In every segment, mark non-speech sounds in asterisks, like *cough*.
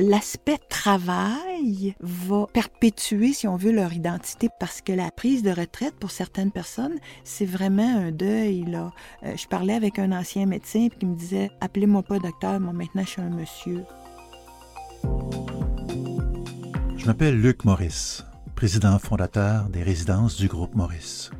l'aspect travail va perpétuer, si on veut, leur identité parce que la prise de retraite pour certaines personnes, c'est vraiment un deuil. Là. Euh, je parlais avec un ancien médecin qui me disait Appelez-moi pas docteur, moi maintenant je suis un monsieur. Je m'appelle Luc Maurice, président fondateur des résidences du groupe Maurice.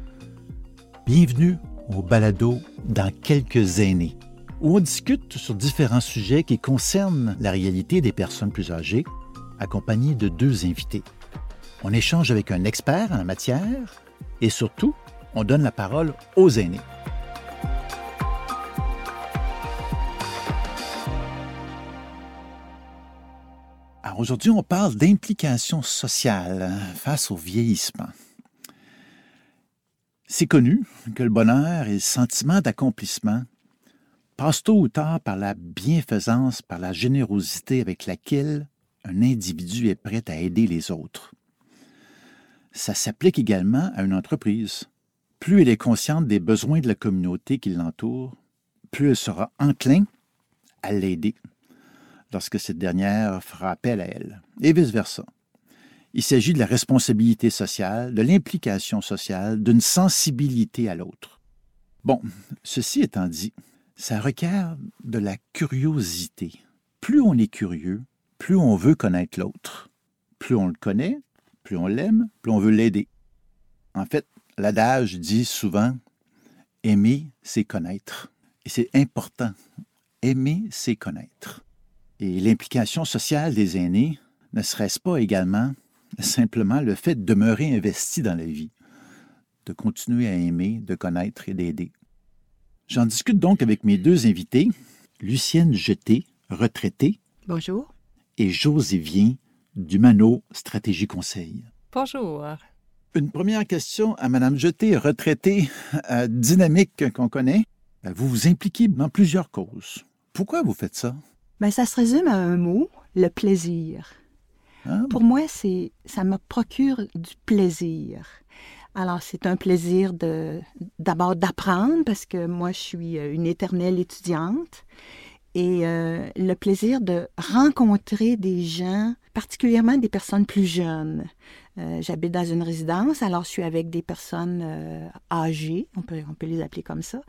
Bienvenue au balado dans quelques années où on discute sur différents sujets qui concernent la réalité des personnes plus âgées, accompagnées de deux invités. On échange avec un expert en la matière et surtout, on donne la parole aux aînés. Alors aujourd'hui, on parle d'implication sociale face au vieillissement. C'est connu que le bonheur et le sentiment d'accomplissement passe tôt ou tard par la bienfaisance, par la générosité avec laquelle un individu est prêt à aider les autres. Ça s'applique également à une entreprise. Plus elle est consciente des besoins de la communauté qui l'entoure, plus elle sera enclin à l'aider lorsque cette dernière fera appel à elle, et vice-versa. Il s'agit de la responsabilité sociale, de l'implication sociale, d'une sensibilité à l'autre. Bon, ceci étant dit, ça requiert de la curiosité. Plus on est curieux, plus on veut connaître l'autre. Plus on le connaît, plus on l'aime, plus on veut l'aider. En fait, l'adage dit souvent aimer, c'est connaître. Et c'est important. Aimer, c'est connaître. Et l'implication sociale des aînés ne serait-ce pas également simplement le fait de demeurer investi dans la vie, de continuer à aimer, de connaître et d'aider. J'en discute donc avec mes deux invités, Lucienne Jeté, retraitée. Bonjour. Et José Vien, du Mano Stratégie Conseil. Bonjour. Une première question à Madame Jeté, retraitée, euh, dynamique qu'on connaît. Euh, vous vous impliquez dans plusieurs causes. Pourquoi vous faites ça? Ben, ça se résume à un mot, le plaisir. Ah, Pour moi, c'est ça me procure du plaisir. Alors, c'est un plaisir de d'abord d'apprendre parce que moi, je suis euh, une éternelle étudiante et euh, le plaisir de rencontrer des gens, particulièrement des personnes plus jeunes. Euh, j'habite dans une résidence, alors je suis avec des personnes euh, âgées, on peut, on peut les appeler comme ça,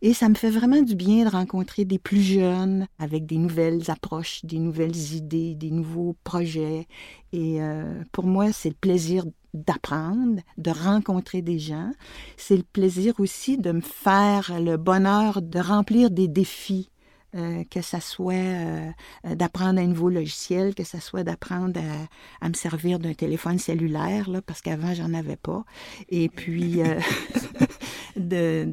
et ça me fait vraiment du bien de rencontrer des plus jeunes avec des nouvelles approches, des nouvelles idées, des nouveaux projets. Et pour moi, c'est le plaisir d'apprendre, de rencontrer des gens. C'est le plaisir aussi de me faire le bonheur de remplir des défis euh, que ça soit euh, d'apprendre un nouveau logiciel, que ça soit d'apprendre à, me servir d'un téléphone cellulaire, là, parce qu'avant, j'en avais pas. Et puis, euh, *laughs* *laughs* de,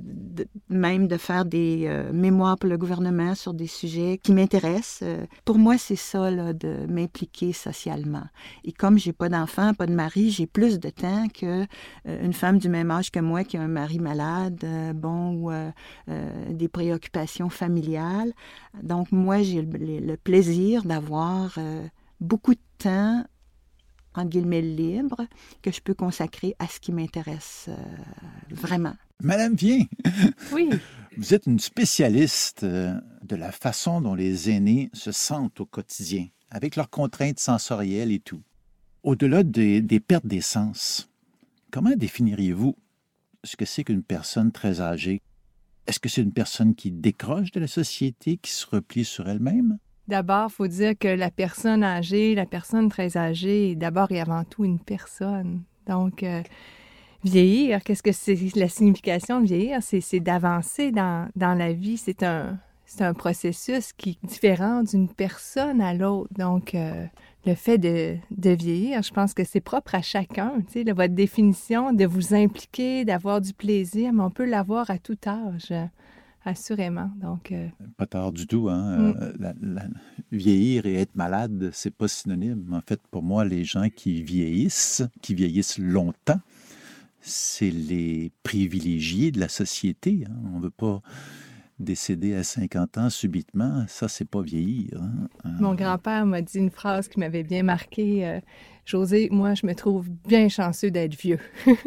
même de faire des mémoires pour le gouvernement sur des sujets qui m'intéressent. pour moi, c'est ça, là, de m'impliquer socialement. Et comme j'ai pas d'enfant, pas de mari, j'ai plus de temps que une femme du même âge que moi qui a un mari malade, bon, ou des préoccupations familiales. Donc, moi, j'ai le, plaisir d'avoir euh, beaucoup de temps, en guillemets, libre, que je peux consacrer à ce qui m'intéresse euh, vraiment. Madame Vien, oui. vous êtes une spécialiste euh, de la façon dont les aînés se sentent au quotidien, avec leurs contraintes sensorielles et tout. Au-delà des, des pertes des sens, comment définiriez-vous ce que c'est qu'une personne très âgée? Est-ce que c'est une personne qui décroche de la société, qui se replie sur elle-même? D'abord, il faut dire que la personne âgée, la personne très âgée, est d'abord et avant tout une personne. Donc, euh, vieillir, qu'est-ce que c'est la signification de vieillir? C'est d'avancer dans, dans, la vie. C'est un, un processus qui est différent d'une personne à l'autre. Donc, euh, le fait de, de, vieillir, je pense que c'est propre à chacun. Tu sais, votre définition de vous impliquer, d'avoir du plaisir, mais on peut l'avoir à tout âge, assurément. Donc, euh, Pas tard du tout. Hein? Mm. Euh, vieillir et être malade, c'est pas synonyme. En fait, pour moi, les gens qui vieillissent, qui vieillissent longtemps, c'est les privilégiés de la société. Hein? On veut pas décédé à 50 ans subitement, ça, c'est pas vieillir. Hein. Mon grand-père m'a dit une phrase qui m'avait bien marqué. Euh, José, moi, je me trouve bien chanceux d'être vieux.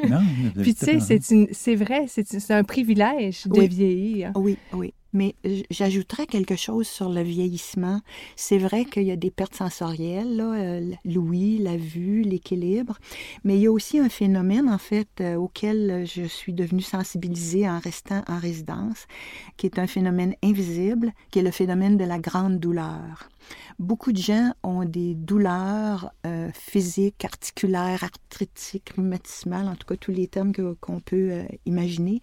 non, *laughs* Puis tu sais, c'est vrai, c'est un privilège de vieillir. Oui, oui. Mais j'ajouterais quelque chose sur le vieillissement. C'est vrai qu'il y a des pertes sensorielles, là, euh, l'ouïe, la vue, l'équilibre, mais il y a aussi un phénomène, en fait, euh, auquel je suis devenue sensibilisée en restant en résidence, qui est un phénomène invisible, qui est le phénomène de la grande douleur. Beaucoup de gens ont des douleurs euh, physiques, articulaires, arthritiques, rhumatismales, en tout cas tous les termes qu'on peut imaginer,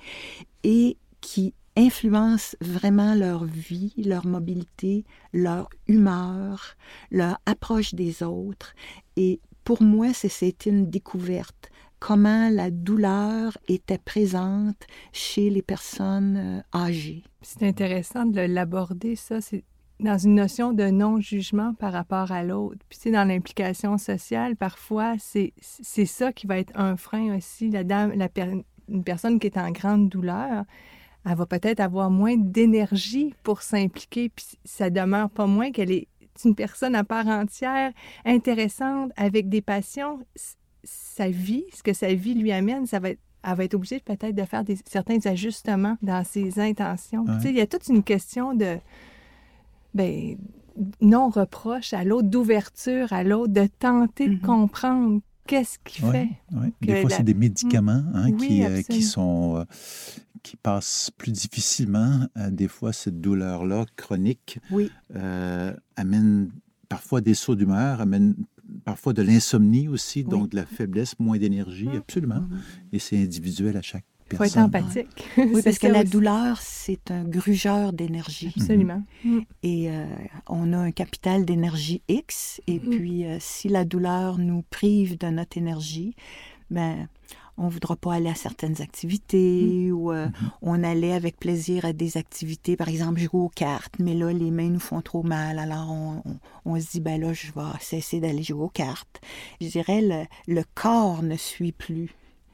et qui influencent vraiment leur vie, leur mobilité, leur humeur, leur approche des autres. Et pour moi, c'est une découverte comment la douleur était présente chez les personnes euh, âgées. C'est intéressant de l'aborder, ça. Dans une notion de non-jugement par rapport à l'autre. Puis, c'est dans l'implication sociale, parfois, c'est ça qui va être un frein aussi. La dame, la une personne qui est en grande douleur, elle va peut-être avoir moins d'énergie pour s'impliquer, puis ça demeure pas moins qu'elle est une personne à part entière, intéressante, avec des passions. Sa vie, ce que sa vie lui amène, ça va être elle va être obligée peut-être de faire des, certains ajustements dans ses intentions. il y a toute une question de ben, non-reproche à l'autre, d'ouverture à l'autre, de tenter de mm-hmm. comprendre qu'est-ce qui fait. Des fois, c'est des médicaments hein, qui, euh, qui, sont, euh, qui passent plus difficilement. Euh, des fois, cette douleur-là chronique euh, amène parfois des sauts d'humeur, amène parfois de l'insomnie aussi, donc de la faiblesse, moins d'énergie, mmh. absolument. Mmh. Et c'est individuel à chaque il faut être empathique. Oui, *laughs* parce que la douleur, c'est un grugeur d'énergie. Absolument. Mmh. Et euh, on a un capital d'énergie X, et puis si la douleur nous prive de notre énergie, ben on ne voudra pas aller à certaines activités mm. ou euh, mm-hmm. on allait avec plaisir à des activités, par exemple jouer aux cartes, mais là, les mains nous font trop mal, alors on, se dit, ben là, je vais cesser d'aller jouer aux cartes. Je dirais, le, corps ne suit plus.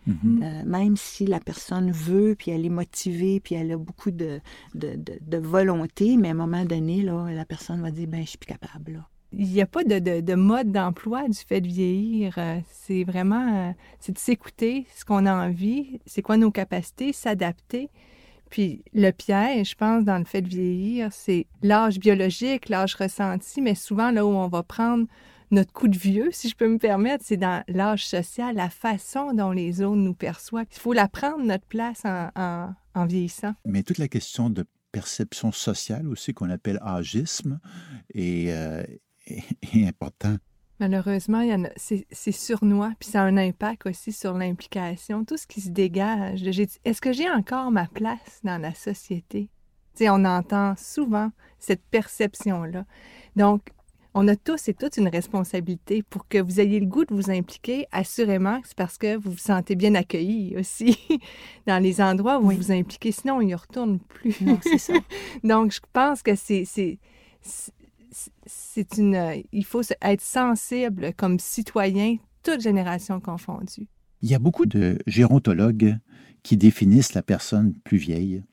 Mm-hmm. Euh, même si la personne veut, puis elle est motivée, puis elle a beaucoup de, de, volonté, mais à un moment donné, là, la personne va dire, ben je suis plus capable. Là il n'y a pas de, mode d'emploi du fait de vieillir. Euh, c'est vraiment, euh, c'est de s'écouter, ce qu'on a envie, c'est quoi nos capacités, s'adapter. Puis le piège, je pense, dans le fait de vieillir, c'est l'âge biologique, l'âge ressenti, mais souvent là où on va prendre notre coup de vieux, si je peux me permettre, c'est dans l'âge social, la façon dont les autres nous perçoivent. Il faut la prendre, notre place, en, en vieillissant. Mais toute la question de perception sociale aussi qu'on appelle âgisme et, euh, est, important. Malheureusement, c'est surnois, puis ça a un impact aussi sur l'implication, tout ce qui se dégage. Est-ce que j'ai encore ma place dans la société? sais, on entend souvent cette perception-là. Donc, on a tous et toutes une responsabilité pour que vous ayez le goût de vous impliquer. Assurément, c'est parce que vous vous sentez bien accueilli aussi *laughs* dans les endroits où vous vous impliquez. Sinon, on n'y retourne plus. Non, c'est ça. *laughs* Donc, je pense que c'est c'est une, il faut être sensible comme citoyen, toute génération confondue. Il y a beaucoup de gérontologues qui définissent la personne plus vieille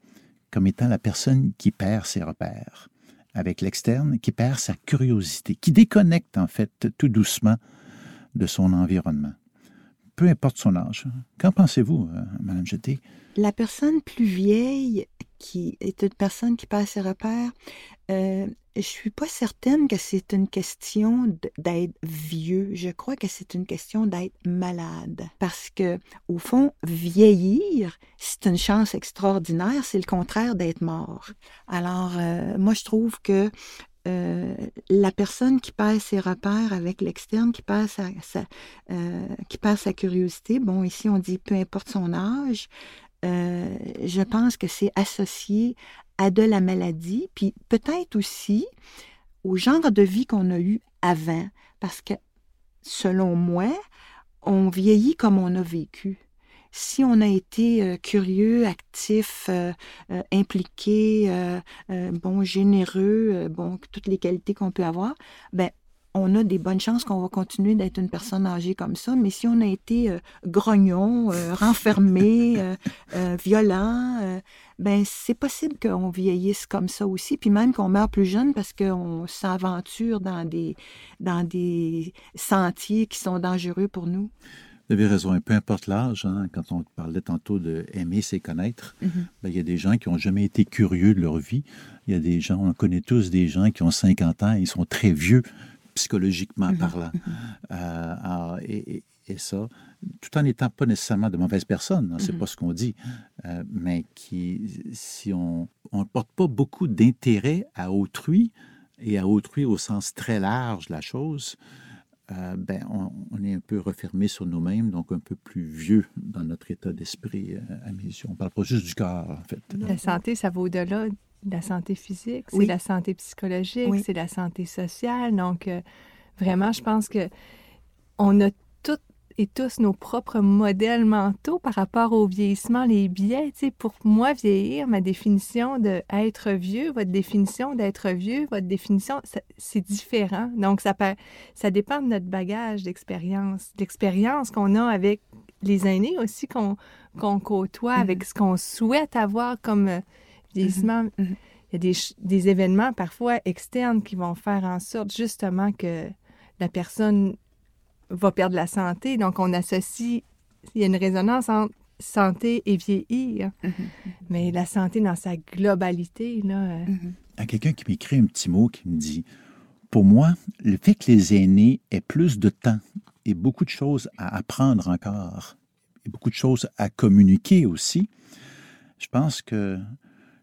comme étant la personne qui perd ses repères avec l'externe, qui perd sa curiosité, qui déconnecte en fait tout doucement de son environnement. Peu importe son âge. Qu'en pensez-vous, euh, Madame Jeté? La personne plus vieille qui est une personne qui perd ses repères, euh, je suis pas certaine que c'est une question d'être vieux. Je crois que c'est une question d'être malade. Parce que, au fond, vieillir, c'est une chance extraordinaire. C'est le contraire d'être mort. Alors, euh, moi, je trouve que euh, la personne qui perd ses repères avec l'externe, qui qui perd sa curiosité, bon, ici on dit peu importe son âge, je pense que c'est associé à de la maladie, puis peut-être aussi au genre de vie qu'on a eu avant, parce que selon moi, on vieillit comme on a vécu. Si on a été euh, curieux, actif, euh, euh, impliqué, bon, généreux, bon, toutes les qualités qu'on peut avoir, ben on a des bonnes chances qu'on va continuer d'être une personne âgée comme ça, mais si on a été euh, grognon, euh, renfermé, *laughs* euh, violent, ben c'est possible qu'on vieillisse comme ça aussi, puis même qu'on meure plus jeune parce qu'on s'aventure dans des, dans des sentiers qui sont dangereux pour nous. Vous avez raison, peu importe l'âge, hein, quand on parlait tantôt de aimer, c'est connaître, mm-hmm. ben, il y a des gens qui n'ont jamais été curieux de leur vie. Il y a des gens, on connaît tous des gens qui ont 50 ans, ils sont très vieux psychologiquement mm-hmm. parlant. Mm-hmm. Euh, et, ça, tout en n'étant pas nécessairement de mauvaises personnes, hein, c'est pas ce qu'on dit, euh, mais qui, si on ne porte pas beaucoup d'intérêt à autrui, et à autrui au sens très large de la chose, euh, ben, on, est un peu refermé sur nous-mêmes, donc un peu plus vieux dans notre état d'esprit, euh, à mes yeux. On parle pas juste du corps, en fait. La santé, ça va au-delà de la santé physique, c'est la santé psychologique, c'est la santé sociale. Donc, euh, vraiment, je pense que on a et tous nos propres modèles mentaux par rapport au vieillissement, les biais. Tu sais, pour moi, vieillir, ma définition d'être vieux, votre définition d'être vieux, votre définition, c'est différent. Donc, ça, ça dépend de notre bagage d'expérience, l'expérience qu'on a avec les aînés aussi qu'on côtoie, avec mm-hmm. ce qu'on souhaite avoir comme vieillissement. Mm-hmm. Mm-hmm. Il y a des, des événements parfois externes qui vont faire en sorte justement que la personne va perdre la santé. Donc, on associe, il y a une résonance entre santé et vieillir. Mm-hmm. Mais la santé dans sa globalité, là. Euh, mm-hmm. À quelqu'un qui m'écrit un petit mot qui me dit Pour moi, le fait que les aînés aient plus de temps et beaucoup de choses à apprendre encore, et beaucoup de choses à communiquer aussi, je pense que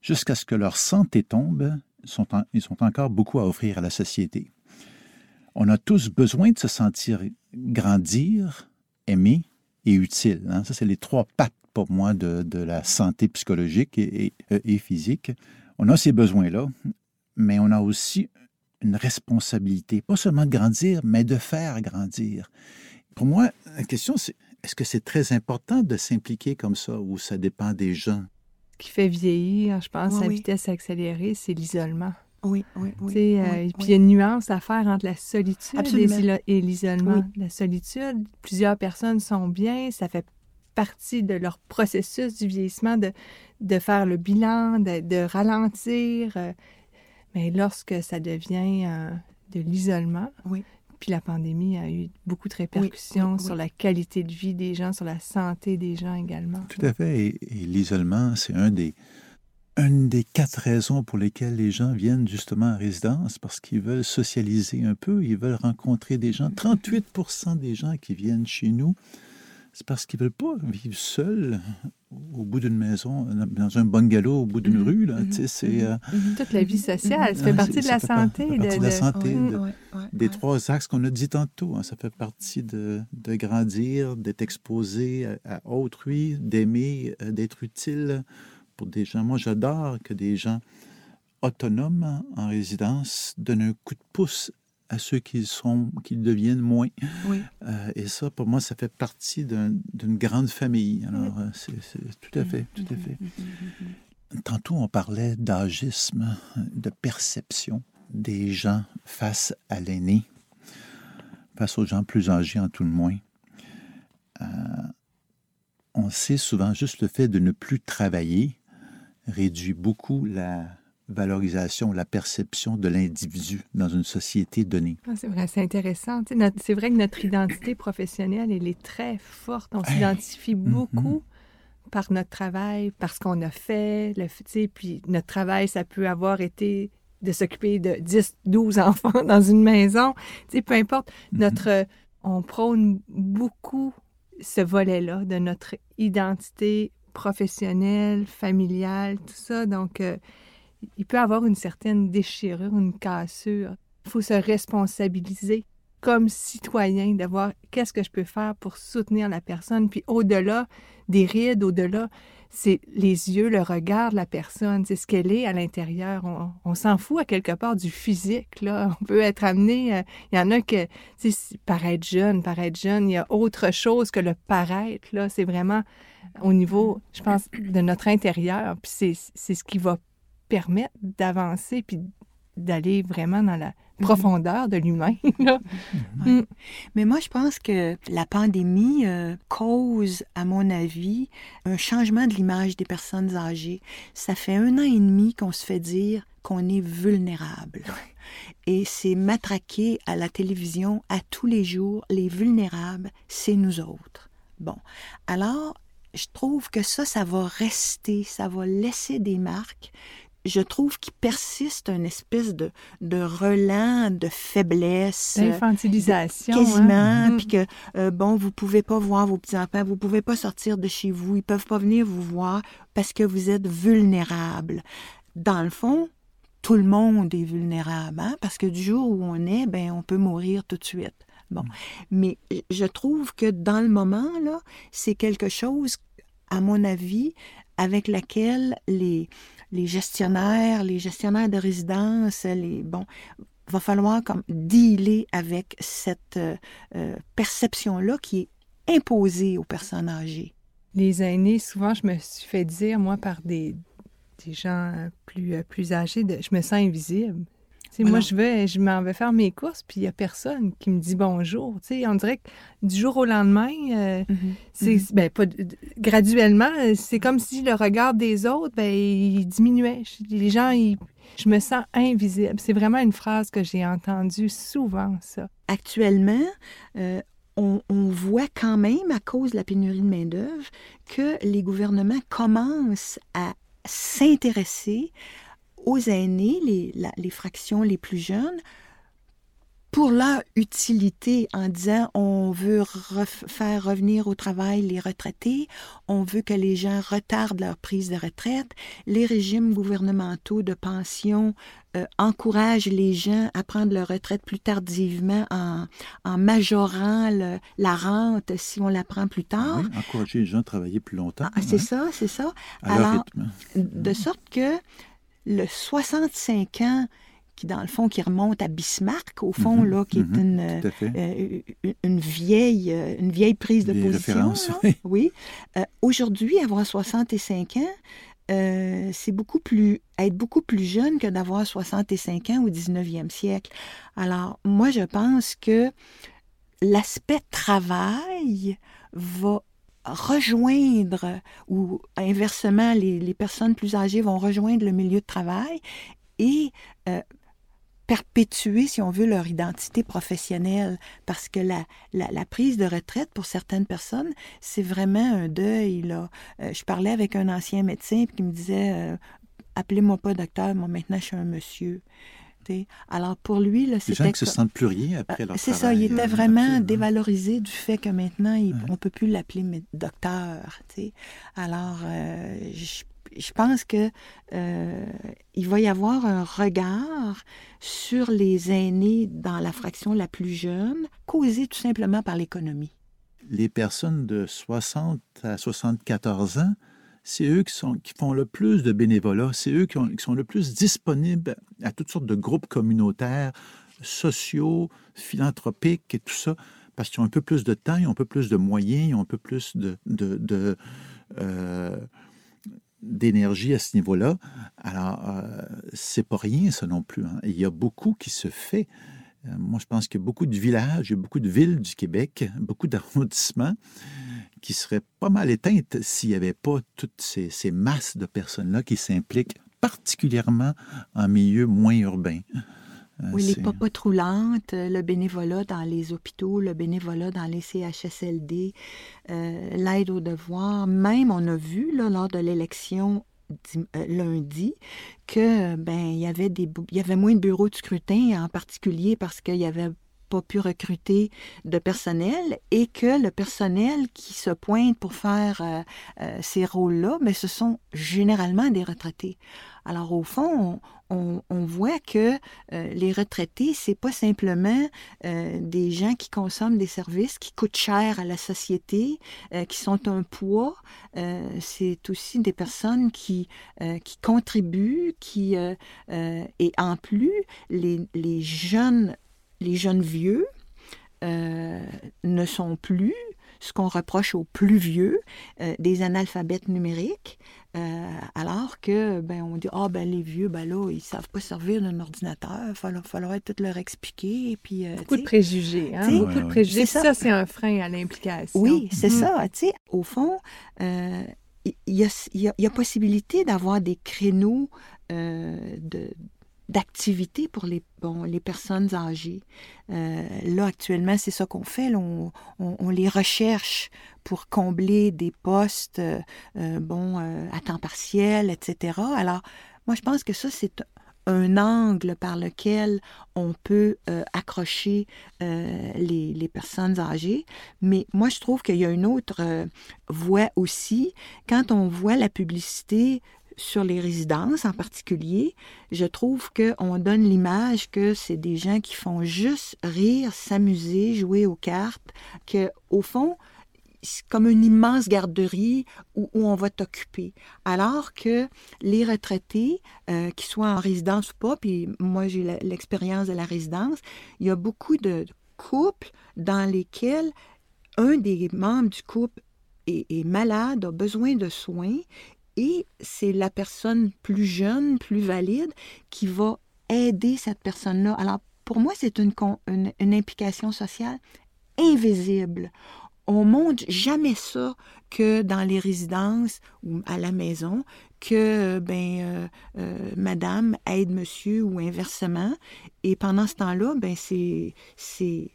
jusqu'à ce que leur santé tombe, sont ils ont encore beaucoup à offrir à la société. On a tous besoin de se sentir grandir, aimer et utile. Hein. Ça, c'est les trois pattes pour moi de, la santé psychologique et, et, physique. On a ces besoins-là, mais on a aussi une responsabilité, pas seulement de grandir, mais de faire grandir. Pour moi, la question, c'est est-ce que c'est très important de s'impliquer comme ça ou ça dépend des gens? Qui fait vieillir, je pense, à vitesse accélérée, c'est l'isolement. Oui, oui, oui. Euh, puis il y a une nuance à faire entre la solitude et l'isolement. La solitude, plusieurs personnes sont bien, ça fait partie de leur processus du vieillissement de, de faire le bilan, de, ralentir. Euh, mais lorsque ça devient euh, de l'isolement, oui. Puis la pandémie a eu beaucoup de répercussions sur la qualité de vie des gens, sur la santé des gens également. Tout à fait. et l'isolement, c'est un des une des quatre raisons pour lesquelles les gens viennent justement en résidence, parce qu'ils veulent socialiser un peu, ils veulent rencontrer des gens. 38% des gens qui viennent chez nous, c'est parce qu'ils ne veulent pas vivre seuls au bout d'une maison, dans un bungalow au bout d'une mm-hmm. rue. Là, c'est, mm-hmm. Euh. Toute la vie sociale, ça fait partie de la santé. de, la santé, des trois axes qu'on a dit tantôt. Hein. ça fait partie de, grandir, d'être exposé à, à autrui, d'aimer, euh, d'être utile pour des gens. Moi, j'adore que des gens autonomes en résidence donnent un coup de pouce à ceux qui sont, qui deviennent moins. Oui. Euh, et ça, pour moi, ça fait partie d'une grande famille. Alors, euh, c'est tout à fait, tout à fait. Tantôt, on parlait d'agisme, de perception des gens face à l'aîné, face aux gens plus âgés en tout le moins. Euh, on sait souvent juste le fait de ne plus travailler réduit beaucoup la valorisation, la perception de l'individu dans une société donnée. Ah, c'est vrai, c'est intéressant. C'est vrai que notre identité professionnelle, elle est très forte. On s'identifie mm-hmm. beaucoup par notre travail, par ce qu'on a fait. Le, puis notre travail, ça peut avoir été de s'occuper de 10, 12 *laughs* enfants dans une maison. peu importe. Mm-hmm. Notre, on prône beaucoup ce volet-là de notre identité professionnel, familial, tout ça. Donc, euh, il peut avoir une certaine déchirure, une cassure. Il faut se responsabiliser comme citoyen, d'avoir qu'est-ce que je peux faire pour soutenir la personne. Puis au-delà des rides, au-delà, c'est les yeux, le regard de la personne, c'est ce qu'elle est à l'intérieur. On, s'en fout à quelque part du physique. Là. On peut être amené. Euh, il y en a que, paraître jeune, paraître jeune, il y a autre chose que le paraître. C'est vraiment au niveau, je pense, de notre intérieur. Puis c'est ce qui va permettre d'avancer puis d'aller vraiment dans la profondeur de l'humain. *laughs* Mm. Mais moi, je pense que la pandémie euh, cause, à mon avis, un changement de l'image des personnes âgées. Ça fait un an et demi qu'on se fait dire qu'on est vulnérable. Et c'est matraqué à la télévision à tous les jours. Les vulnérables, c'est nous autres. Bon. Alors, je trouve que ça, ça va rester, ça va laisser des marques je trouve qu'il persiste une espèce de, de relent, de faiblesse. D'infantilisation. Quasiment. Hein? Puis que, euh, bon, vous pouvez pas voir vos petits-enfants, vous pouvez pas sortir de chez vous, ils peuvent pas venir vous voir parce que vous êtes vulnérable. Dans le fond, tout le monde est vulnérable, hein? parce que du jour où on est, ben, on peut mourir tout de suite. Bon. Mais je trouve que dans le moment, là, c'est quelque chose, à mon avis, avec laquelle les, les gestionnaires, les gestionnaires de résidence, les bon, va falloir comme dealer avec cette euh, euh, perception-là qui est imposée aux personnes âgées. Les aînés, souvent, je me suis fait dire, moi, par des, des gens plus, euh, plus âgés, je me sens invisible. Moi, je vais, je m'en vais faire mes courses, puis il n'y a personne qui me dit bonjour. sais, on dirait que du jour au lendemain, euh, mm-hmm. c'est mm-hmm. ben, pas, graduellement, c'est comme si le regard des autres, ben, il diminuait. Les gens, je me sens invisible. C'est vraiment une phrase que j'ai entendue souvent, ça. Actuellement, euh, on, on, voit quand même, à cause de la pénurie de main-d'œuvre, que les gouvernements commencent à s'intéresser aux aînés, les, les fractions les plus jeunes, pour leur utilité en disant on veut faire revenir au travail les retraités, on veut que les gens retardent leur prise de retraite, les régimes gouvernementaux de pension euh, encouragent les gens à prendre leur retraite plus tardivement en, en majorant la rente si on la prend plus tard. Oui, encourager les gens à travailler plus longtemps. Ah, c'est ça, c'est ça. Alors, de sorte que le 65 ans qui, dans le fond, qui remonte à Bismarck, au fond, mhm, là, qui est mhm, une, euh, une, vieille, euh, une vieille prise de position. oui. Euh, aujourd'hui, avoir 65 ans, c'est beaucoup plus être beaucoup plus jeune que d'avoir 65 ans au 19e siècle. Alors, moi, je pense que l'aspect travail va rejoindre, ou inversement, les, personnes plus âgées vont rejoindre le milieu de travail et euh, perpétuer, si on veut, leur identité professionnelle. Parce que la, la, prise de retraite, pour certaines personnes, c'est vraiment un deuil. Là. Euh, je parlais avec un ancien médecin qui me disait euh, Appelez-moi pas docteur, moi maintenant je suis un monsieur. Alors pour lui, c'était... Les gens qui se sentent plus rien après leur C'est ça, il était vraiment dévalorisé du fait que maintenant, il, on peut plus l'appeler docteur. Alors, euh, je, pense que euh, il va y avoir un regard sur les aînés dans la fraction la plus jeune, causé tout simplement par l'économie. Les personnes de 60 à 74 ans c'est eux qui, font le plus de bénévolat, c'est eux qui, sont le plus disponibles à toutes sortes de groupes communautaires, sociaux, philanthropiques et tout ça, parce qu'ils ont un peu plus de temps, ils ont un peu plus de moyens, ils ont un peu plus euh, d'énergie à ce niveau-là. Alors, euh, c'est pas rien, ça non plus. Hein. Il y a beaucoup qui se fait. Euh, moi, je pense qu'il y a beaucoup de villages, il y a beaucoup de villes du Québec, beaucoup d'arrondissements qui seraient pas mal éteintes s'il n'y avait pas toutes ces, masses de personnes-là qui s'impliquent particulièrement en milieu moins urbain. Euh, oui, les papotes roulantes, le bénévolat dans les hôpitaux, le bénévolat dans les CHSLD, euh, l'aide aux devoirs. Même, on a vu là, lors de l'élection euh, lundi que ben il y avait des il y avait moins de bureaux de scrutin en particulier parce qu'il y avait pas pu recruter de personnel et que le personnel qui se pointe pour faire euh, euh, ces rôles-là, mais ce sont généralement des retraités. Alors au fond, on, voit que euh, les retraités, c'est pas simplement des gens qui consomment des services qui coûtent cher à la société, qui sont un poids. c'est aussi des personnes qui qui contribuent, qui et en plus les, les jeunes les jeunes vieux euh, ne sont plus ce qu'on reproche aux plus vieux, des analphabètes numériques. alors que, ben, on dit, ah, ben, les vieux, ben là, ils savent pas servir d'un ordinateur, il faudrait, faudrait tout leur expliquer. Et puis, beaucoup de préjugés, hein? Beaucoup de préjugés. Ça, ça c'est un frein à l'implication. Oui, c'est mm. ça. Tu sais, au fond, il y, a, possibilité d'avoir des créneaux de d'activité pour les, bon, les personnes âgées. Euh, là, actuellement, c'est ça qu'on fait. on, on, les recherche pour combler des postes euh, euh, bon, à temps partiel, etc. Alors, moi, je pense que ça, c'est un angle par lequel on peut accrocher les, les, personnes âgées. Mais moi, je trouve qu'il y a une autre voie aussi. Quand on voit la publicité sur les résidences en particulier, je trouve qu'on donne l'image que c'est des gens qui font juste rire, s'amuser, jouer aux cartes, que au fond, comme une immense garderie où, on va t'occuper. Alors que les retraités, euh, qu'ils soient en résidence ou pas, puis moi j'ai l'expérience de la résidence, il y a beaucoup de couples dans lesquels un des membres du couple est malade, a besoin de soins c'est la personne plus jeune, plus valide, qui va aider cette personne-là. Alors, pour moi, c'est une, implication sociale invisible. On montre jamais ça que dans les résidences ou à la maison, que ben euh, euh, madame aide monsieur ou inversement. Et pendant ce temps-là, ben c'est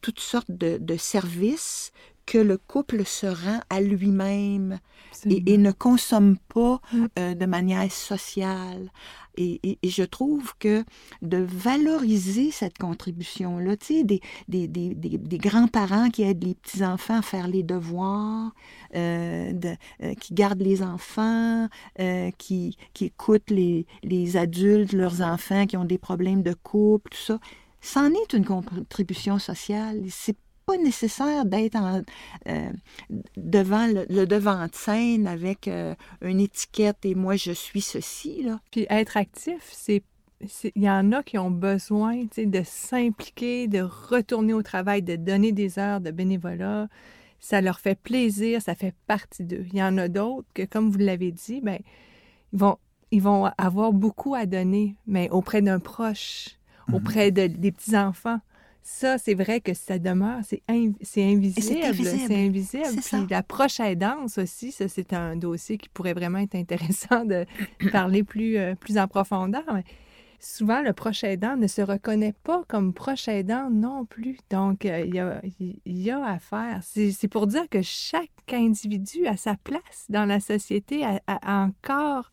toutes sortes de services que le couple se rend à lui-même et, ne consomme pas mm. euh, de manière sociale. Et, je trouve que de valoriser cette contribution-là, tu sais, des, des, des, des grands-parents qui aident les petits-enfants à faire les devoirs, euh, de, euh, qui gardent les enfants, qui, qui écoutent les, les adultes, leurs enfants qui ont des problèmes de couple, tout ça, c'en est une contribution sociale. C'est nécessaire d'être euh, devant le, devant de scène avec euh, une étiquette et moi je suis ceci. Là. Puis être actif, c'est il y en a qui ont besoin de s'impliquer, de retourner au travail, de donner des heures de bénévolat. Ça leur fait plaisir, ça fait partie d'eux. Il y en a d'autres que, comme vous l'avez dit, ben, ils, vont, ils vont avoir beaucoup à donner, mais auprès d'un proche, mm-hmm. auprès de, des petits-enfants. Ça, c'est vrai que ça demeure, c'est invisible. C'est invisible. Puis la proche aidance aussi, ça, c'est un dossier qui pourrait vraiment être intéressant de *coughs* parler plus, euh, plus en profondeur. souvent, le proche aidant ne se reconnaît pas comme proche aidant non plus. Donc, euh, il, y a, y, a, à faire. C'est pour dire que chaque individu a sa place dans la société, a encore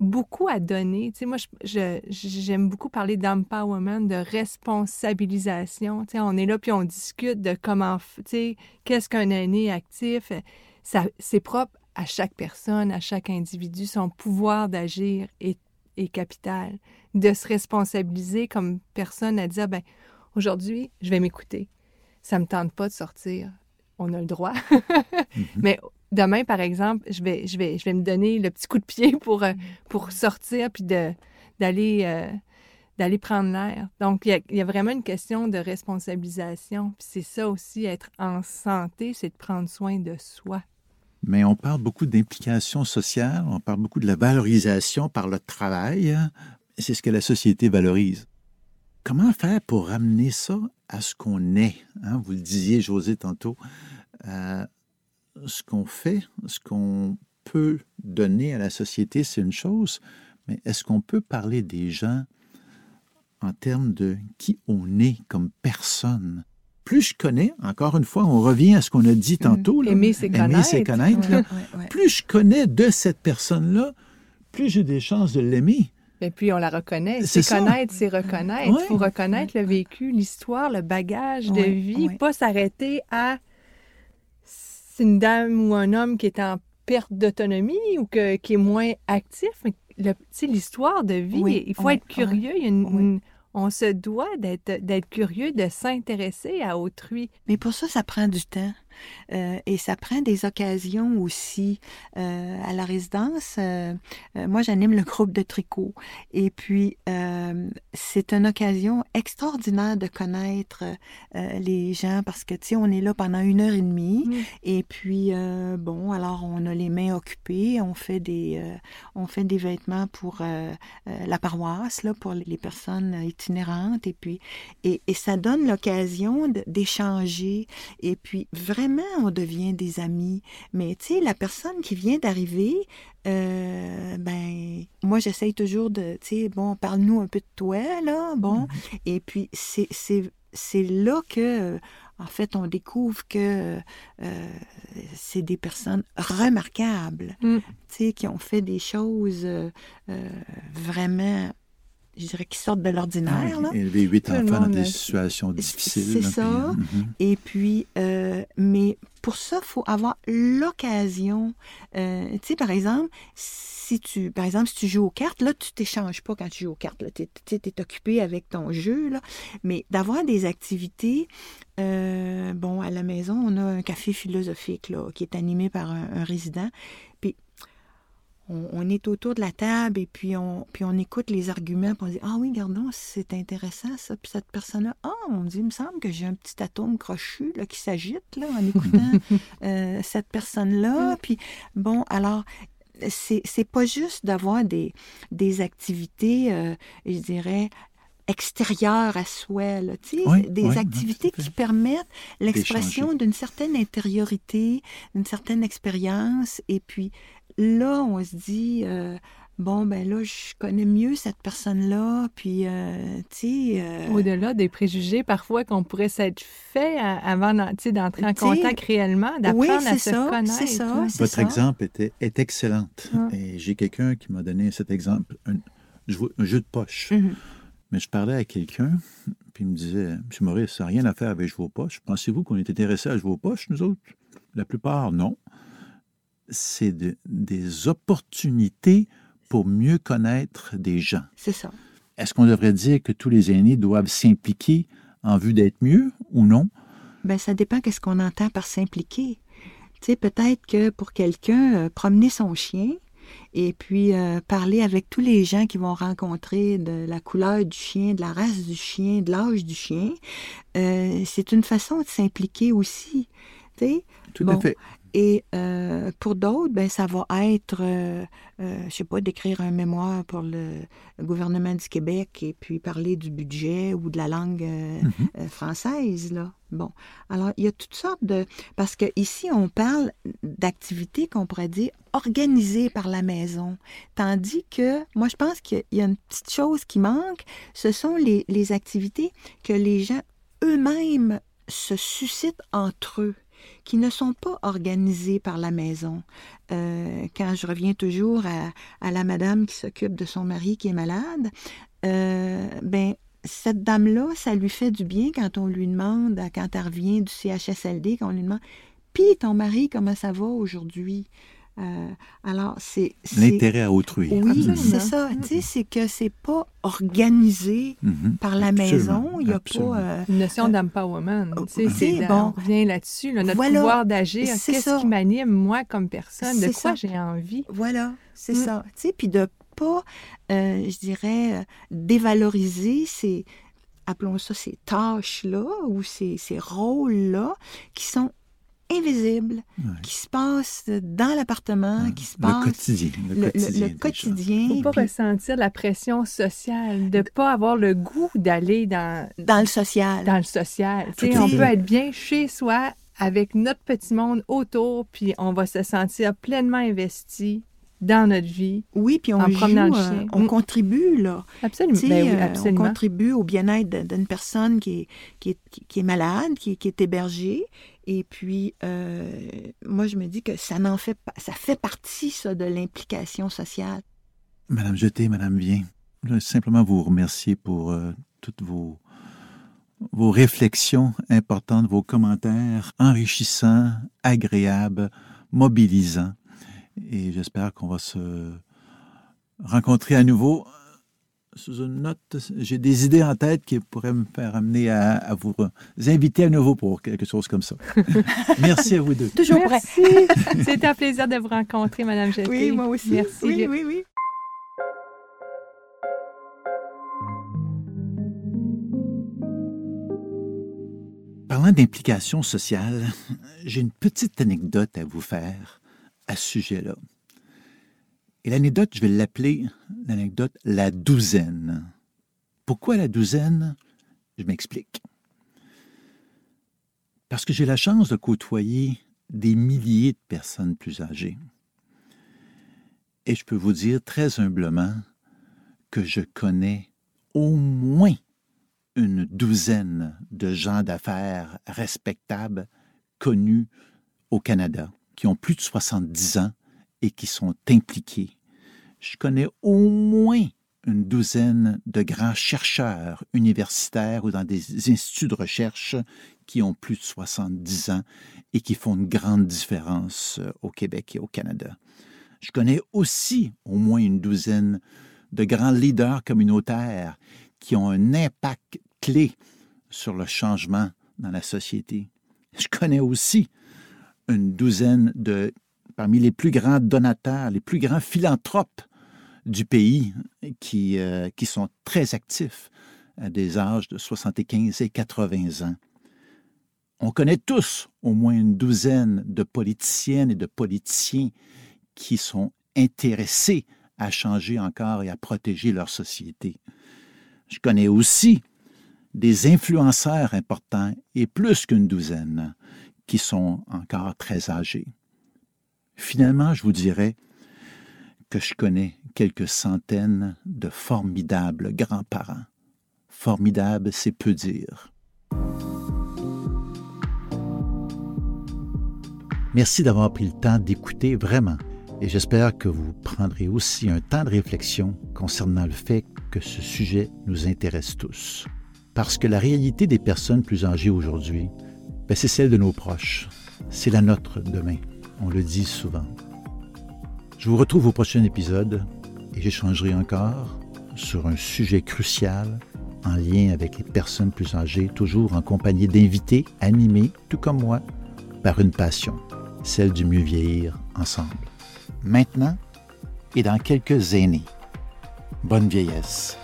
beaucoup à donner. Tu sais, moi, j'aime beaucoup parler d'empowerment, de responsabilisation. Tu sais, on est là puis on discute de comment, tu sais, qu'est-ce qu'un aîné actif. C'est propre à chaque personne, à chaque individu. Son pouvoir d'agir est, est, capital. De se responsabiliser comme personne à dire, ben aujourd'hui, je vais m'écouter. Ça me tente pas de sortir. On a le droit. *laughs* Mm-hmm. Mais demain, par exemple, je vais, je vais, je vais me donner le petit coup de pied *laughs* pour, euh, pour sortir puis d'aller euh, d'aller prendre l'air. Donc, il y, a, vraiment une question de responsabilisation. Puis c'est ça aussi, être en santé, c'est de prendre soin de soi. Mais on parle beaucoup d'implication sociale, on parle beaucoup de la valorisation par le travail. Hein. C'est ce que la société valorise. Comment faire pour ramener ça à ce qu'on est? Hein? Vous le disiez, José, tantôt. Euh, ce qu'on fait, ce qu'on peut donner à la société, c'est une chose, mais est-ce qu'on peut parler des gens en termes de qui on est comme personne? Plus je connais, encore une fois, on revient à ce qu'on a dit mm. tantôt, aimer c'est connaître. Plus je connais de cette personne-là, plus j'ai des chances de l'aimer. Et puis on la reconnaît. C'est connaître, c'est reconnaître. Il faut reconnaître le vécu, l'histoire, le bagage de vie, pas s'arrêter à c'est une dame ou un homme qui est en perte d'autonomie ou que, qui est moins actif? L'histoire de vie, il faut être curieux. on se doit d'être curieux, de s'intéresser à autrui. Mais pour ça, ça prend du temps. Euh, et ça prend des occasions aussi. Euh, à la résidence, euh, moi, j'anime le groupe de tricot. Et puis, c'est une occasion extraordinaire de connaître les gens parce que, tu sais, on est là pendant une heure et demie. Mm. Et puis, bon, alors, on a les mains occupées. On fait des, on fait des vêtements pour la paroisse, là, pour les personnes itinérantes. Et puis, et, et ça donne l'occasion d'échanger. Et puis, vraiment, on devient des amis. Mais, tu sais, la personne qui vient d'arriver, euh, ben, moi, j'essaye toujours de, tu sais, bon, parle-nous un peu de toi, là, bon. Mm-hmm. Et puis, c'est là que, en fait, on découvre que euh, c'est des personnes remarquables, mm. tu sais, qui ont fait des choses euh, vraiment je dirais, qui sortent de l'ordinaire. Ah, élever huit enfants dans des situations difficiles. C'est ça. Mhm. Et puis, euh, mais pour ça, il faut avoir l'occasion. Euh, tu sais, par exemple, si tu, par exemple, si tu joues aux cartes, là, tu t'échanges pas quand tu joues aux cartes. Tu es, occupé avec ton jeu, là. Mais d'avoir des activités, euh, bon, à la maison, on a un café philosophique, là, qui est animé par un, un résident. Puis on, est autour de la table et puis on, puis on écoute les arguments, puis on dit Ah oui, gardons, c'est intéressant ça. Puis cette personne-là, ah, on dit, il me semble que j'ai un petit atome crochu là, qui s'agite là, en écoutant *laughs* euh, cette personne-là. Puis bon, alors, c'est, c'est pas juste d'avoir des, des activités, euh, je dirais, extérieures à soi, là, des activités qui permettent l'expression d'une certaine intériorité, d'une certaine expérience, et puis là, on se dit, euh, bon, ben là, je connais mieux cette personne-là, puis, euh, tu sais... Euh, Au-delà des préjugés, parfois, qu'on pourrait s'être fait avant d'entrer en contact réellement, d'apprendre à se connaître. c'est ça, Votre exemple était, est excellent. Et j'ai quelqu'un qui m'a donné cet exemple, un, jeu de poche. Mm-hmm. Mais je parlais à quelqu'un, puis il me disait, M. Maurice, ça n'a rien à faire avec aux poches. Pensez-vous qu'on est intéressé à aux poches, nous autres? La plupart, non c'est des opportunités pour mieux connaître des gens. C'est ça. Est-ce qu'on devrait dire que tous les aînés doivent s'impliquer en vue d'être mieux ou non? Ben, ça dépend qu'est-ce qu'on entend par s'impliquer. Tu sais, peut-être que pour quelqu'un, euh, promener son chien et puis euh, parler avec tous les gens qui vont rencontrer de la couleur du chien, de la race du chien, de l'âge du chien, euh, c'est une façon de s'impliquer aussi. Tu sais? Tout à fait. Et euh, pour d'autres, ben, ça va être, euh, euh, je sais pas, d'écrire un mémoire pour le, gouvernement du Québec et puis parler du budget ou de la langue mm-hmm. française, là. Bon, alors il y a toutes sortes de... Parce que ici, on parle d'activités qu'on pourrait dire organisées par la maison. Tandis que, moi, je pense qu'il y a une petite chose qui manque, ce sont les, les activités que les gens eux-mêmes se suscitent entre eux qui ne sont pas organisées par la maison. Euh, quand je reviens toujours à, la madame qui s'occupe de son mari qui est malade, euh, ben cette dame-là, ça lui fait du bien quand on lui demande, quand elle revient du CHSLD, qu'on lui demande Puis ton mari, comment ça va aujourd'hui euh, alors, c'est. L'intérêt à autrui. Oui, c'est ça. Tu sais, c'est que c'est pas organisé mhm. par la maison. Il y a pas. Euh, Une notion euh, d'empowerment. Tu sais, bon. On revient là-dessus, notre pouvoir d'agir. Qu'est-ce qui m'anime, moi, comme personne? De quoi j'ai envie? Voilà, c'est mm. ça. Tu sais, puis de pas, je dirais, dévaloriser ces appelons ça ces tâches-là ou ces, ces rôles-là qui sont invisible qui se passe dans l'appartement, qui se passe... Le quotidien. Le, quotidien. Le, quotidien faut pas ressentir la pression sociale, de pas avoir le goût d'aller dans... Dans le social. Dans le social. on peut être bien chez soi avec notre petit monde autour, puis on va se sentir pleinement investi dans notre vie. Oui, puis on en joue, le euh, chien. on contribue, là. Absolument. Ben euh, absolument. On contribue au bien-être d'une personne qui est, qui est, qui est malade, qui, qui est hébergée. Et puis, euh, moi, je me dis que ça n'en fait pas, ça fait partie, ça, de l'implication sociale. Madame Jeté, Madame Vien, je veux simplement vous remercier pour euh, toutes vos, vos réflexions importantes, vos commentaires enrichissants, agréables, mobilisants. Et j'espère qu'on va se rencontrer à nouveau sous une note. J'ai des idées en tête qui pourraient me faire amener à, vous inviter à nouveau pour quelque chose comme ça. *laughs* Merci à vous deux. Toujours Merci. *laughs* C'était un plaisir de vous rencontrer, Madame Jeté. Oui, moi aussi. Merci. Oui, oui, oui. Parlant d'implication sociale, j'ai une petite anecdote à vous faire à ce sujet-là. Et l'anecdote, je vais l'appeler l'anecdote la douzaine. Pourquoi la douzaine Je m'explique. Parce que j'ai la chance de côtoyer des milliers de personnes plus âgées. Et je peux vous dire très humblement que je connais au moins une douzaine de gens d'affaires respectables, connus au Canada, qui ont plus de 70 ans et qui sont impliqués. Je connais au moins une douzaine de grands chercheurs universitaires ou dans des instituts de recherche qui ont plus de 70 ans et qui font une grande différence euh, au Québec et au Canada. Je connais aussi au moins une douzaine de grands leaders communautaires qui ont un impact clé sur le changement dans la société. Je connais aussi une douzaine de, parmi les plus grands donateurs, les plus grands philanthropes du pays qui, euh, qui sont très actifs à des âges de 75 et 80 ans. On connaît tous au moins une douzaine de politiciennes et de politiciens qui sont intéressés à changer encore et à protéger leur société. Je connais aussi des influenceurs importants et plus qu'une douzaine qui sont encore très âgés. Finalement, je vous dirais que je connais quelques centaines de formidables grands-parents. Formidable, c'est peu dire. Merci d'avoir pris le temps d'écouter vraiment et j'espère que vous prendrez aussi un temps de réflexion concernant le fait que ce sujet nous intéresse tous. Parce que la réalité des personnes plus âgées aujourd'hui, c'est celle de nos proches. C'est la nôtre demain. On le dit souvent. Je vous retrouve au prochain épisode et j'échangerai encore sur un sujet crucial en lien avec les personnes plus âgées, toujours en compagnie d'invités animés, tout comme moi, par une passion, celle du mieux vieillir ensemble. Maintenant et dans quelques années. Bonne vieillesse.